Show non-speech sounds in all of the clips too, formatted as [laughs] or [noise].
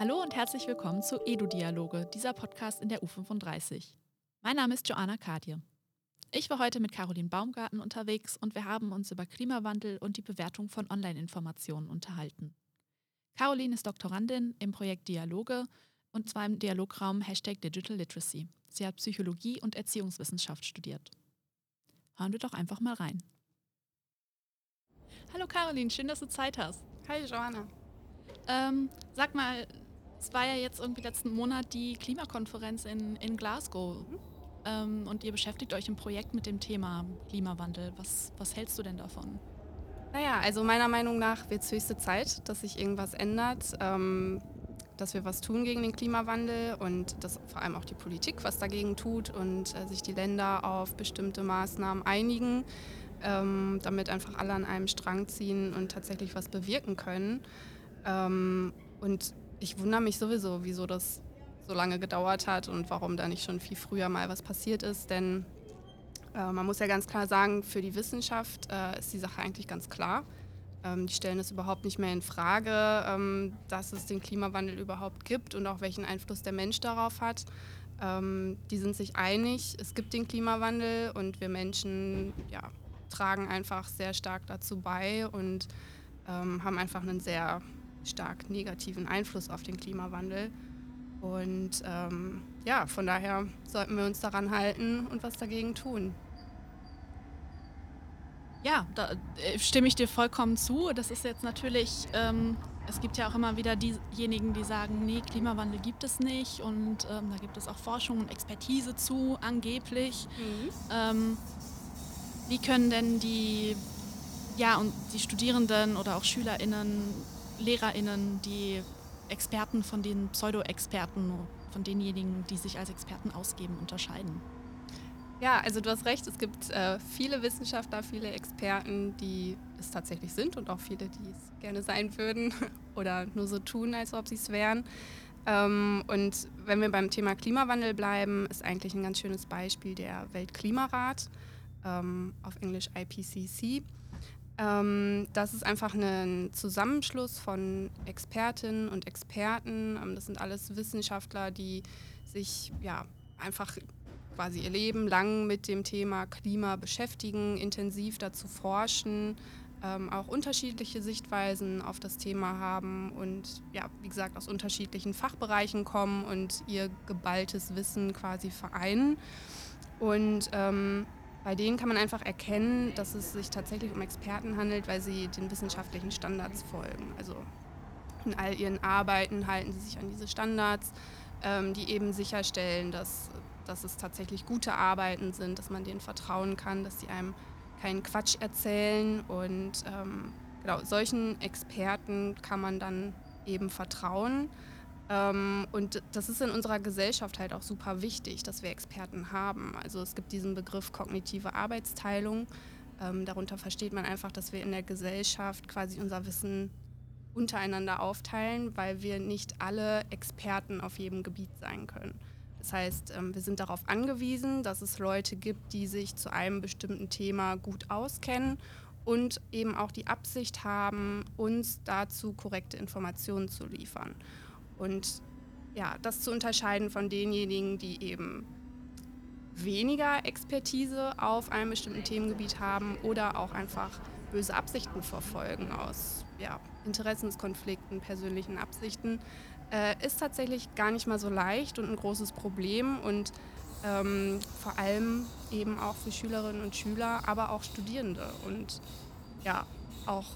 Hallo und herzlich willkommen zu Edu-Dialoge, dieser Podcast in der U35. Mein Name ist Joanna Kadje. Ich war heute mit Caroline Baumgarten unterwegs und wir haben uns über Klimawandel und die Bewertung von Online-Informationen unterhalten. Caroline ist Doktorandin im Projekt Dialoge und zwar im Dialograum Hashtag Digital Literacy. Sie hat Psychologie und Erziehungswissenschaft studiert. Hören wir doch einfach mal rein. Hallo Caroline, schön, dass du Zeit hast. Hi Joanna. Ähm, sag mal, es war ja jetzt irgendwie letzten Monat die Klimakonferenz in, in Glasgow. Mhm. Ähm, und ihr beschäftigt euch im Projekt mit dem Thema Klimawandel. Was, was hältst du denn davon? Naja, also meiner Meinung nach wird es höchste Zeit, dass sich irgendwas ändert, ähm, dass wir was tun gegen den Klimawandel und dass vor allem auch die Politik was dagegen tut und äh, sich die Länder auf bestimmte Maßnahmen einigen, ähm, damit einfach alle an einem Strang ziehen und tatsächlich was bewirken können. Ähm, und ich wundere mich sowieso, wieso das so lange gedauert hat und warum da nicht schon viel früher mal was passiert ist. Denn äh, man muss ja ganz klar sagen, für die Wissenschaft äh, ist die Sache eigentlich ganz klar. Ähm, die stellen es überhaupt nicht mehr in Frage, ähm, dass es den Klimawandel überhaupt gibt und auch welchen Einfluss der Mensch darauf hat. Ähm, die sind sich einig, es gibt den Klimawandel und wir Menschen ja, tragen einfach sehr stark dazu bei und ähm, haben einfach einen sehr stark negativen Einfluss auf den Klimawandel. Und ähm, ja, von daher sollten wir uns daran halten und was dagegen tun. Ja, da äh, stimme ich dir vollkommen zu. Das ist jetzt natürlich, ähm, es gibt ja auch immer wieder diejenigen, die sagen, nee, Klimawandel gibt es nicht. Und ähm, da gibt es auch Forschung und Expertise zu, angeblich. Mhm. Wie können denn die, ja, und die Studierenden oder auch SchülerInnen, LehrerInnen, die Experten von den Pseudo-Experten, von denjenigen, die sich als Experten ausgeben, unterscheiden? Ja, also du hast recht, es gibt äh, viele Wissenschaftler, viele Experten, die es tatsächlich sind und auch viele, die es gerne sein würden [laughs] oder nur so tun, als ob sie es wären. Ähm, und wenn wir beim Thema Klimawandel bleiben, ist eigentlich ein ganz schönes Beispiel der Weltklimarat, ähm, auf Englisch IPCC. Ähm, das ist einfach ein Zusammenschluss von Expertinnen und Experten. Ähm, das sind alles Wissenschaftler, die sich ja einfach quasi ihr Leben lang mit dem Thema Klima beschäftigen, intensiv dazu forschen, ähm, auch unterschiedliche Sichtweisen auf das Thema haben und ja, wie gesagt, aus unterschiedlichen Fachbereichen kommen und ihr geballtes Wissen quasi vereinen. Und ähm, bei denen kann man einfach erkennen, dass es sich tatsächlich um Experten handelt, weil sie den wissenschaftlichen Standards folgen. Also in all ihren Arbeiten halten sie sich an diese Standards, ähm, die eben sicherstellen, dass, dass es tatsächlich gute Arbeiten sind, dass man denen vertrauen kann, dass sie einem keinen Quatsch erzählen. Und ähm, genau, solchen Experten kann man dann eben vertrauen. Ähm, und das ist in unserer Gesellschaft halt auch super wichtig, dass wir Experten haben. Also es gibt diesen Begriff kognitive Arbeitsteilung. Ähm, darunter versteht man einfach, dass wir in der Gesellschaft quasi unser Wissen untereinander aufteilen, weil wir nicht alle Experten auf jedem Gebiet sein können. Das heißt, ähm, wir sind darauf angewiesen, dass es Leute gibt, die sich zu einem bestimmten Thema gut auskennen und eben auch die Absicht haben, uns dazu korrekte Informationen zu liefern. Und ja, das zu unterscheiden von denjenigen, die eben weniger Expertise auf einem bestimmten Themengebiet haben oder auch einfach böse Absichten verfolgen aus ja, Interessenskonflikten, persönlichen Absichten, äh, ist tatsächlich gar nicht mal so leicht und ein großes Problem. Und ähm, vor allem eben auch für Schülerinnen und Schüler, aber auch Studierende. Und ja, auch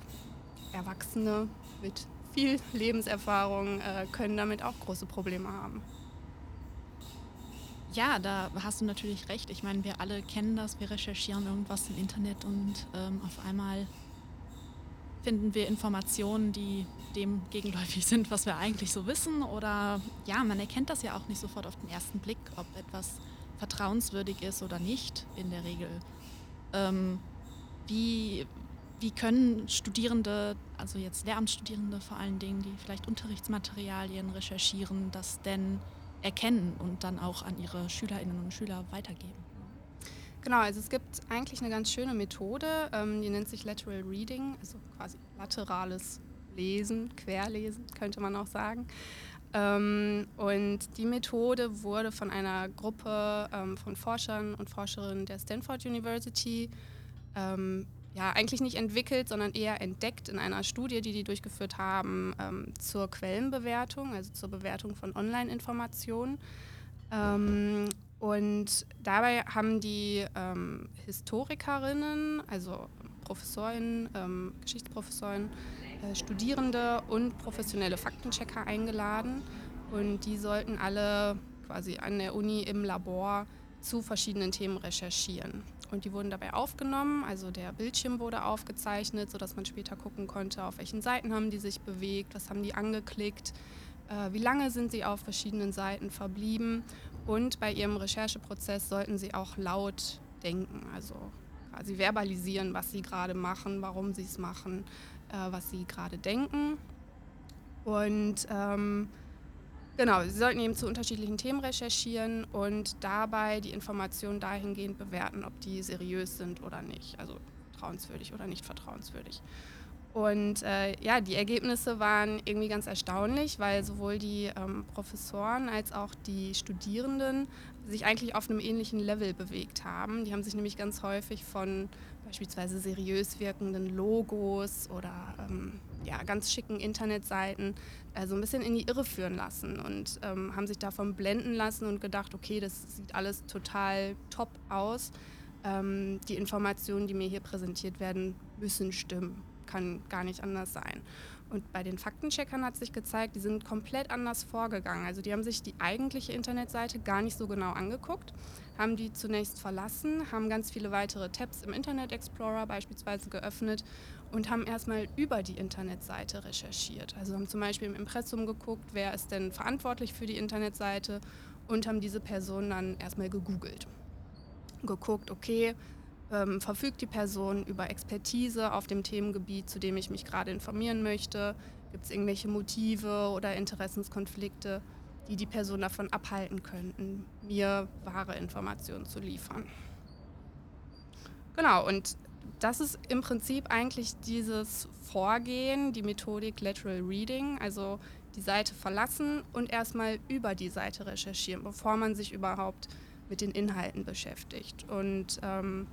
Erwachsene mit viel Lebenserfahrung äh, können damit auch große Probleme haben. Ja, da hast du natürlich recht. Ich meine, wir alle kennen das, wir recherchieren irgendwas im Internet und ähm, auf einmal finden wir Informationen, die dem gegenläufig [laughs] sind, was wir eigentlich so wissen. Oder ja, man erkennt das ja auch nicht sofort auf den ersten Blick, ob etwas vertrauenswürdig ist oder nicht in der Regel. Ähm, wie, wie können Studierende, also jetzt Lehramtsstudierende vor allen Dingen, die vielleicht Unterrichtsmaterialien recherchieren, das denn erkennen und dann auch an ihre Schülerinnen und Schüler weitergeben? Genau, also es gibt eigentlich eine ganz schöne Methode, ähm, die nennt sich Lateral Reading, also quasi laterales lesen, querlesen könnte man auch sagen. Ähm, und die Methode wurde von einer Gruppe ähm, von Forschern und Forscherinnen der Stanford University ja, eigentlich nicht entwickelt, sondern eher entdeckt in einer Studie, die die durchgeführt haben ähm, zur Quellenbewertung, also zur Bewertung von Online-Informationen. Ähm, und dabei haben die ähm, Historikerinnen, also Professorinnen, ähm, Geschichtsprofessoren, äh, Studierende und professionelle Faktenchecker eingeladen. Und die sollten alle quasi an der Uni im Labor zu verschiedenen Themen recherchieren. Und die wurden dabei aufgenommen, also der Bildschirm wurde aufgezeichnet, sodass man später gucken konnte, auf welchen Seiten haben die sich bewegt, was haben die angeklickt, äh, wie lange sind sie auf verschiedenen Seiten verblieben. Und bei ihrem Rechercheprozess sollten sie auch laut denken, also quasi verbalisieren, was sie gerade machen, warum sie es machen, äh, was sie gerade denken. Und ähm, genau, sie sollten eben zu unterschiedlichen Themen recherchieren und dabei die Informationen dahingehend bewerten, ob die seriös sind oder nicht, also vertrauenswürdig oder nicht vertrauenswürdig. Und äh, ja, die Ergebnisse waren irgendwie ganz erstaunlich, weil sowohl die ähm, Professoren als auch die Studierenden sich eigentlich auf einem ähnlichen Level bewegt haben. Die haben sich nämlich ganz häufig von beispielsweise seriös wirkenden Logos oder ähm, ja, ganz schicken Internetseiten äh, so ein bisschen in die Irre führen lassen und ähm, haben sich davon blenden lassen und gedacht, okay, das sieht alles total top aus. Ähm, die Informationen, die mir hier präsentiert werden, müssen stimmen kann gar nicht anders sein. Und bei den Faktencheckern hat sich gezeigt, die sind komplett anders vorgegangen. Also die haben sich die eigentliche Internetseite gar nicht so genau angeguckt, haben die zunächst verlassen, haben ganz viele weitere Tabs im Internet Explorer beispielsweise geöffnet und haben erstmal über die Internetseite recherchiert. Also haben zum Beispiel im Impressum geguckt, wer ist denn verantwortlich für die Internetseite und haben diese Person dann erstmal gegoogelt. Geguckt, okay, ähm, verfügt die Person über Expertise auf dem Themengebiet, zu dem ich mich gerade informieren möchte? Gibt es irgendwelche Motive oder Interessenskonflikte, die die Person davon abhalten könnten, mir wahre Informationen zu liefern? Genau, und das ist im Prinzip eigentlich dieses Vorgehen, die Methodik Lateral Reading, also die Seite verlassen und erstmal über die Seite recherchieren, bevor man sich überhaupt mit den Inhalten beschäftigt. Und ähm,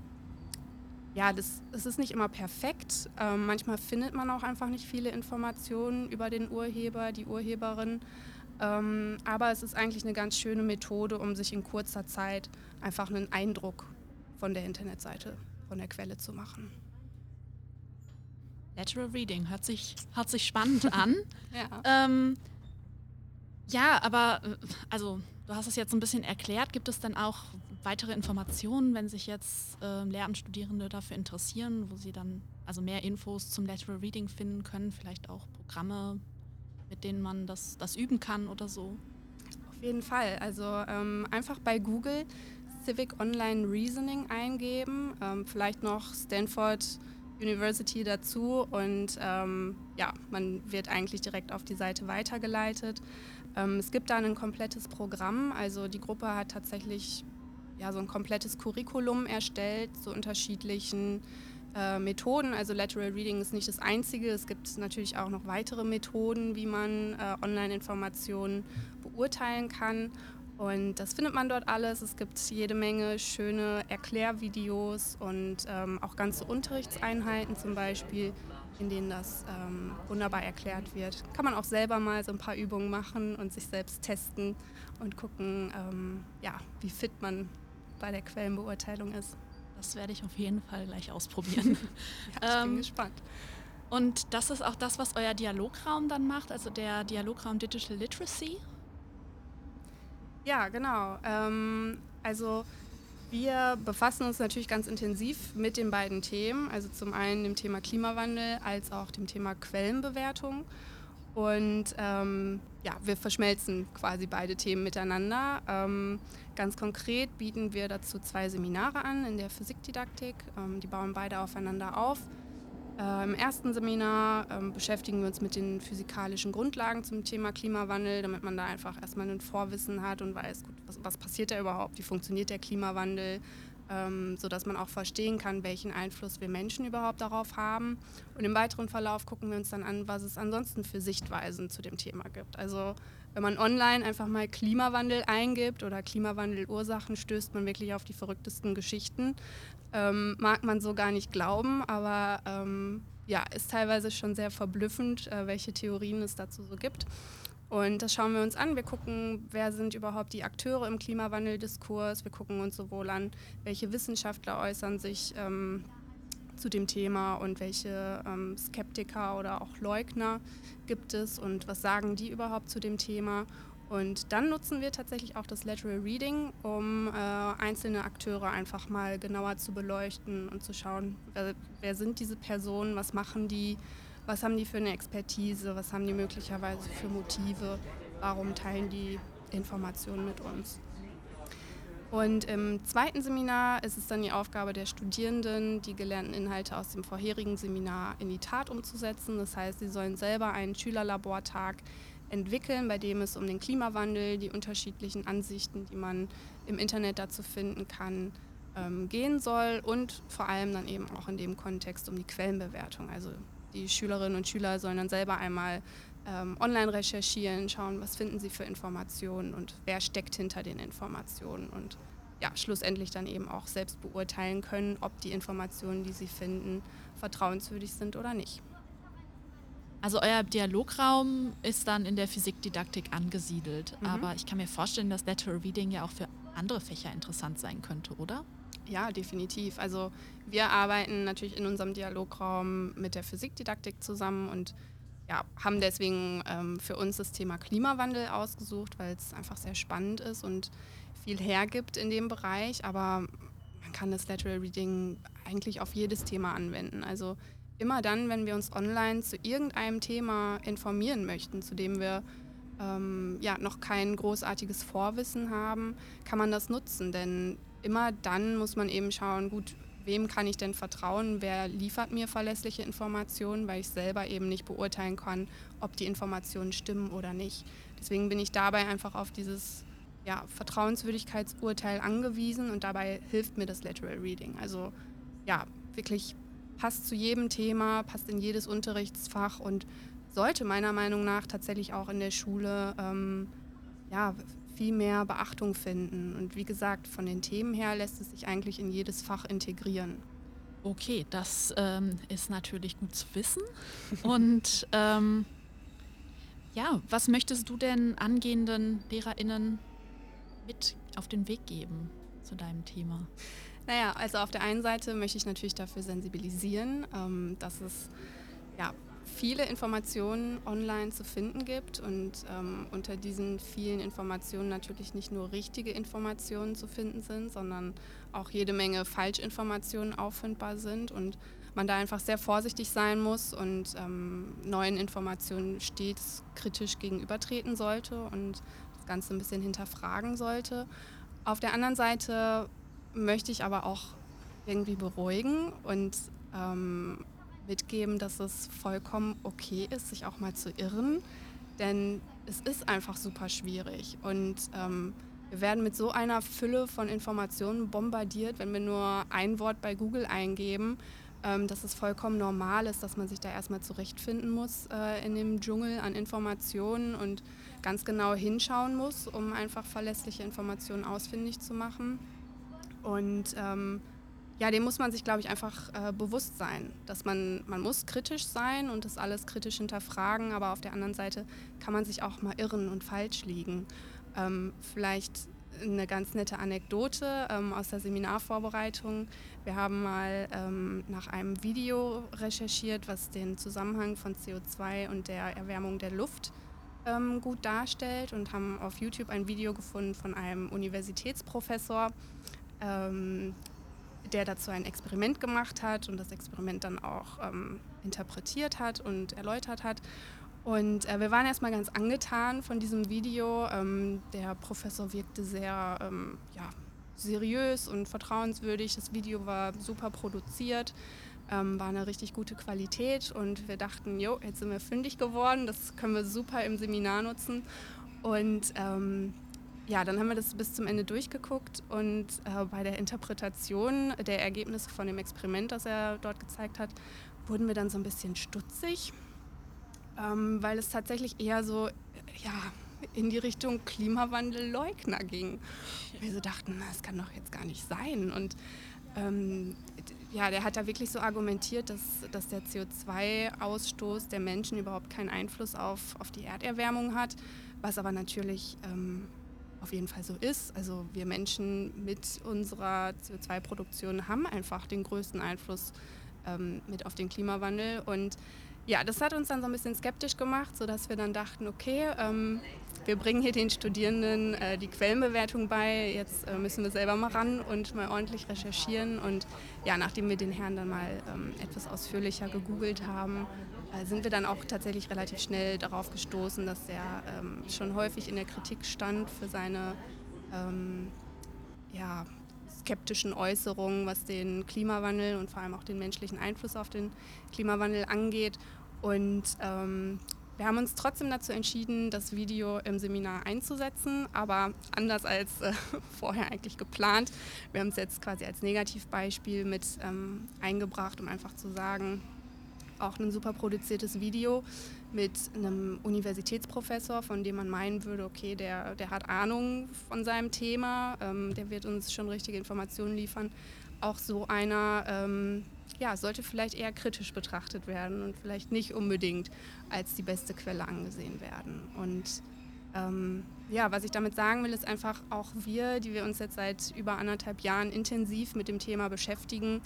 ja, das, das ist nicht immer perfekt. Ähm, manchmal findet man auch einfach nicht viele Informationen über den Urheber, die Urheberin. Ähm, aber es ist eigentlich eine ganz schöne Methode, um sich in kurzer Zeit einfach einen Eindruck von der Internetseite, von der Quelle zu machen. Lateral Reading hört sich, hört sich spannend [laughs] an. ja. Ähm, ja, aber äh, also du hast es jetzt ein bisschen erklärt. Gibt es dann auch weitere Informationen, wenn sich jetzt äh, Lehramtsstudierende dafür interessieren, wo sie dann also mehr Infos zum Lateral Reading finden können, vielleicht auch Programme, mit denen man das, das üben kann oder so? Auf jeden Fall. Also ähm, einfach bei Google Civic Online Reasoning eingeben, ähm, vielleicht noch Stanford University dazu und ähm, ja, man wird eigentlich direkt auf die Seite weitergeleitet. Ähm, es gibt da ein komplettes Programm, also die Gruppe hat tatsächlich ja, so ein komplettes Curriculum erstellt zu unterschiedlichen äh, Methoden. Also Lateral Reading ist nicht das Einzige. Es gibt natürlich auch noch weitere Methoden, wie man äh, Online-Informationen beurteilen kann. Und das findet man dort alles. Es gibt jede Menge schöne Erklärvideos und ähm, auch ganze Unterrichtseinheiten zum Beispiel, in denen das ähm, wunderbar erklärt wird. Kann man auch selber mal so ein paar Übungen machen und sich selbst testen und gucken, ähm, ja, wie fit man bei der Quellenbeurteilung ist. Das werde ich auf jeden Fall gleich ausprobieren. [laughs] ja, ich bin ähm, gespannt. Und das ist auch das, was euer Dialograum dann macht, also der Dialograum Digital Literacy? Ja, genau. Ähm, also wir befassen uns natürlich ganz intensiv mit den beiden Themen, also zum einen dem Thema Klimawandel als auch dem Thema Quellenbewertung. Und ähm, ja, wir verschmelzen quasi beide Themen miteinander. Ähm, ganz konkret bieten wir dazu zwei Seminare an in der Physikdidaktik. Ähm, die bauen beide aufeinander auf. Äh, Im ersten Seminar ähm, beschäftigen wir uns mit den physikalischen Grundlagen zum Thema Klimawandel, damit man da einfach erstmal ein Vorwissen hat und weiß, gut, was, was passiert da überhaupt, wie funktioniert der Klimawandel, ähm, sodass man auch verstehen kann, welchen Einfluss wir Menschen überhaupt darauf haben. Und im weiteren Verlauf gucken wir uns dann an, was es ansonsten für Sichtweisen zu dem Thema gibt. Also wenn man online einfach mal Klimawandel eingibt oder Klimawandelursachen, stößt man wirklich auf die verrücktesten Geschichten. Ähm, mag man so gar nicht glauben, aber ähm, ja, ist teilweise schon sehr verblüffend, äh, welche Theorien es dazu so gibt. Und das schauen wir uns an. Wir gucken, wer sind überhaupt die Akteure im Klimawandeldiskurs. Wir gucken uns sowohl an, welche Wissenschaftler äußern sich ähm, zu dem Thema und welche ähm, Skeptiker oder auch Leugner gibt es und was sagen die überhaupt zu dem Thema. Und dann nutzen wir tatsächlich auch das Lateral Reading, um äh, einzelne Akteure einfach mal genauer zu beleuchten und zu schauen, wer, wer sind diese Personen, was machen die, was haben die für eine Expertise, was haben die möglicherweise für Motive, warum teilen die Informationen mit uns. Und im zweiten Seminar ist es dann die Aufgabe der Studierenden, die gelernten Inhalte aus dem vorherigen Seminar in die Tat umzusetzen. Das heißt, sie sollen selber einen Schülerlabortag entwickeln, bei dem es um den Klimawandel, die unterschiedlichen Ansichten, die man im Internet dazu finden kann, ähm, gehen soll und vor allem dann eben auch in dem Kontext um die Quellenbewertung. Also die Schülerinnen und Schüler sollen dann selber einmal ähm, online recherchieren, schauen, was finden sie für Informationen und wer steckt hinter den Informationen und ja, schlussendlich dann eben auch selbst beurteilen können, ob die Informationen, die sie finden, vertrauenswürdig sind oder nicht. Also euer Dialograum ist dann in der Physikdidaktik angesiedelt, mhm. aber ich kann mir vorstellen, dass Lateral Reading ja auch für andere Fächer interessant sein könnte, oder? Ja, definitiv. Also wir arbeiten natürlich in unserem Dialograum mit der Physikdidaktik zusammen und ja, haben deswegen ähm, für uns das Thema Klimawandel ausgesucht, weil es einfach sehr spannend ist und viel hergibt in dem Bereich. Aber man kann das Lateral Reading eigentlich auf jedes Thema anwenden. Also immer dann, wenn wir uns online zu irgendeinem Thema informieren möchten, zu dem wir ähm, ja, noch kein großartiges Vorwissen haben, kann man das nutzen. Denn immer dann muss man eben schauen, gut, wem kann ich denn vertrauen, wer liefert mir verlässliche Informationen, weil ich selber eben nicht beurteilen kann, ob die Informationen stimmen oder nicht. Deswegen bin ich dabei einfach auf dieses ja, Vertrauenswürdigkeitsurteil angewiesen und dabei hilft mir das Lateral Reading. Also ja, wirklich passt zu jedem Thema, passt in jedes Unterrichtsfach und sollte meiner Meinung nach tatsächlich auch in der Schule ähm, ja, viel mehr Beachtung finden. Und wie gesagt, von den Themen her lässt es sich eigentlich in jedes Fach integrieren. Okay, das ähm, ist natürlich gut zu wissen. Und [laughs] ähm, ja, was möchtest du denn angehenden LehrerInnen mit auf den Weg geben zu deinem Thema? Naja, also auf der einen Seite möchte ich natürlich dafür sensibilisieren, ähm, dass es ja, viele Informationen online zu finden gibt und ähm, unter diesen vielen Informationen natürlich nicht nur richtige Informationen zu finden sind, sondern auch jede Menge Falschinformationen auffindbar sind und man da einfach sehr vorsichtig sein muss und ähm, neuen Informationen stets kritisch gegenübertreten sollte und das Ganze ein bisschen hinterfragen sollte. Auf der anderen Seite möchte ich aber auch irgendwie beruhigen und ähm, mitgeben, dass es vollkommen okay ist, sich auch mal zu irren, denn es ist einfach super schwierig und ähm, wir werden mit so einer Fülle von Informationen bombardiert, wenn wir nur ein Wort bei Google eingeben, ähm, dass es vollkommen normal ist, dass man sich da erstmal zurechtfinden muss äh, in dem Dschungel an Informationen und ganz genau hinschauen muss, um einfach verlässliche Informationen ausfindig zu machen. Und ähm, ja, dem muss man sich, glaube ich, einfach äh, bewusst sein, dass man, man muss kritisch sein und das alles kritisch hinterfragen, aber auf der anderen Seite kann man sich auch mal irren und falsch liegen. Ähm, vielleicht eine ganz nette Anekdote ähm, aus der Seminarvorbereitung. Wir haben mal ähm, nach einem Video recherchiert, was den Zusammenhang von CO2 und der Erwärmung der Luft ähm, gut darstellt und haben auf YouTube ein Video gefunden von einem Universitätsprofessor, ähm, der dazu ein Experiment gemacht hat und das Experiment dann auch ähm, interpretiert hat und erläutert hat. Und äh, wir waren erstmal ganz angetan von diesem Video. Ähm, der Professor wirkte sehr ähm, ja, seriös und vertrauenswürdig. Das Video war super produziert, ähm, war eine richtig gute Qualität und wir dachten, jo, jetzt sind wir fündig geworden, das können wir super im Seminar nutzen. Und ähm, ja, dann haben wir das bis zum Ende durchgeguckt und äh, bei der Interpretation der Ergebnisse von dem Experiment, das er dort gezeigt hat, wurden wir dann so ein bisschen stutzig, ähm, weil es tatsächlich eher so, ja, in die Richtung Klimawandelleugner ging. Wir so dachten, das kann doch jetzt gar nicht sein. Und ähm, ja, der hat da wirklich so argumentiert, dass, dass der CO2-Ausstoß der Menschen überhaupt keinen Einfluss auf, auf die Erderwärmung hat, was aber natürlich ähm, auf jeden Fall so ist. Also wir Menschen mit unserer CO2-Produktion haben einfach den größten Einfluss ähm, mit auf den Klimawandel und ja, das hat uns dann so ein bisschen skeptisch gemacht, sodass wir dann dachten, okay, ähm, wir bringen hier den Studierenden äh, die Quellenbewertung bei, jetzt äh, müssen wir selber mal ran und mal ordentlich recherchieren. Und ja, nachdem wir den Herrn dann mal ähm, etwas ausführlicher gegoogelt haben, sind wir dann auch tatsächlich relativ schnell darauf gestoßen, dass er ähm, schon häufig in der Kritik stand für seine ähm, ja, skeptischen Äußerungen, was den Klimawandel und vor allem auch den menschlichen Einfluss auf den Klimawandel angeht. Und ähm, wir haben uns trotzdem dazu entschieden, das Video im Seminar einzusetzen, aber anders als äh, [laughs] vorher eigentlich geplant. Wir haben es jetzt quasi als Negativbeispiel mit ähm, eingebracht, um einfach zu sagen, auch ein super produziertes Video mit einem Universitätsprofessor, von dem man meinen würde, okay, der, der hat Ahnung von seinem Thema, ähm, der wird uns schon richtige Informationen liefern. Auch so einer ähm, ja, sollte vielleicht eher kritisch betrachtet werden und vielleicht nicht unbedingt als die beste Quelle angesehen werden. Und ähm, ja, was ich damit sagen will, ist einfach auch wir, die wir uns jetzt seit über anderthalb Jahren intensiv mit dem Thema beschäftigen,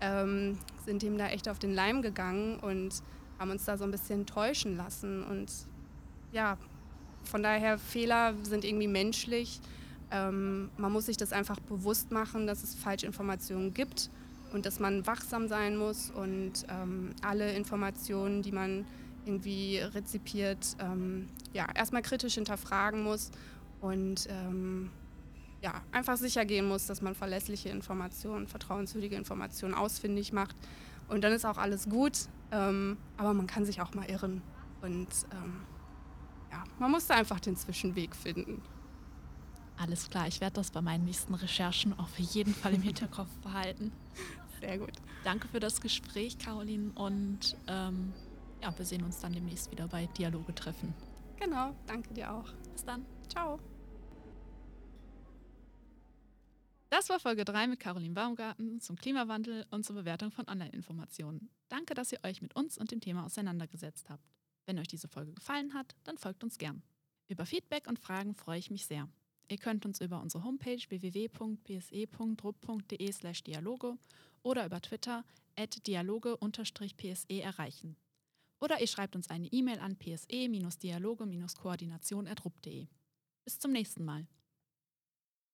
ähm, sind dem da echt auf den Leim gegangen und haben uns da so ein bisschen täuschen lassen. Und ja, von daher, Fehler sind irgendwie menschlich. Ähm, man muss sich das einfach bewusst machen, dass es Falschinformationen gibt und dass man wachsam sein muss und ähm, alle Informationen, die man irgendwie rezipiert, ähm, ja, erstmal kritisch hinterfragen muss und ähm, ja, einfach sicher gehen muss, dass man verlässliche Informationen, vertrauenswürdige Informationen ausfindig macht. Und dann ist auch alles gut, ähm, aber man kann sich auch mal irren. Und ähm, ja, man muss da einfach den Zwischenweg finden. Alles klar, ich werde das bei meinen nächsten Recherchen auf jeden Fall im [laughs] Hinterkopf behalten. Sehr gut. Danke für das Gespräch, Caroline. Und ähm, ja, wir sehen uns dann demnächst wieder bei Dialoge treffen. Genau, danke dir auch. Bis dann. Ciao. Das war Folge 3 mit Caroline Baumgarten zum Klimawandel und zur Bewertung von Online-Informationen. Danke, dass ihr euch mit uns und dem Thema auseinandergesetzt habt. Wenn euch diese Folge gefallen hat, dann folgt uns gern. Über Feedback und Fragen freue ich mich sehr. Ihr könnt uns über unsere Homepage www.pse.rupp.de/dialoge oder über Twitter at dialoge-pse erreichen. Oder ihr schreibt uns eine E-Mail an pse-dialoge-koordination.rupp.de. Bis zum nächsten Mal.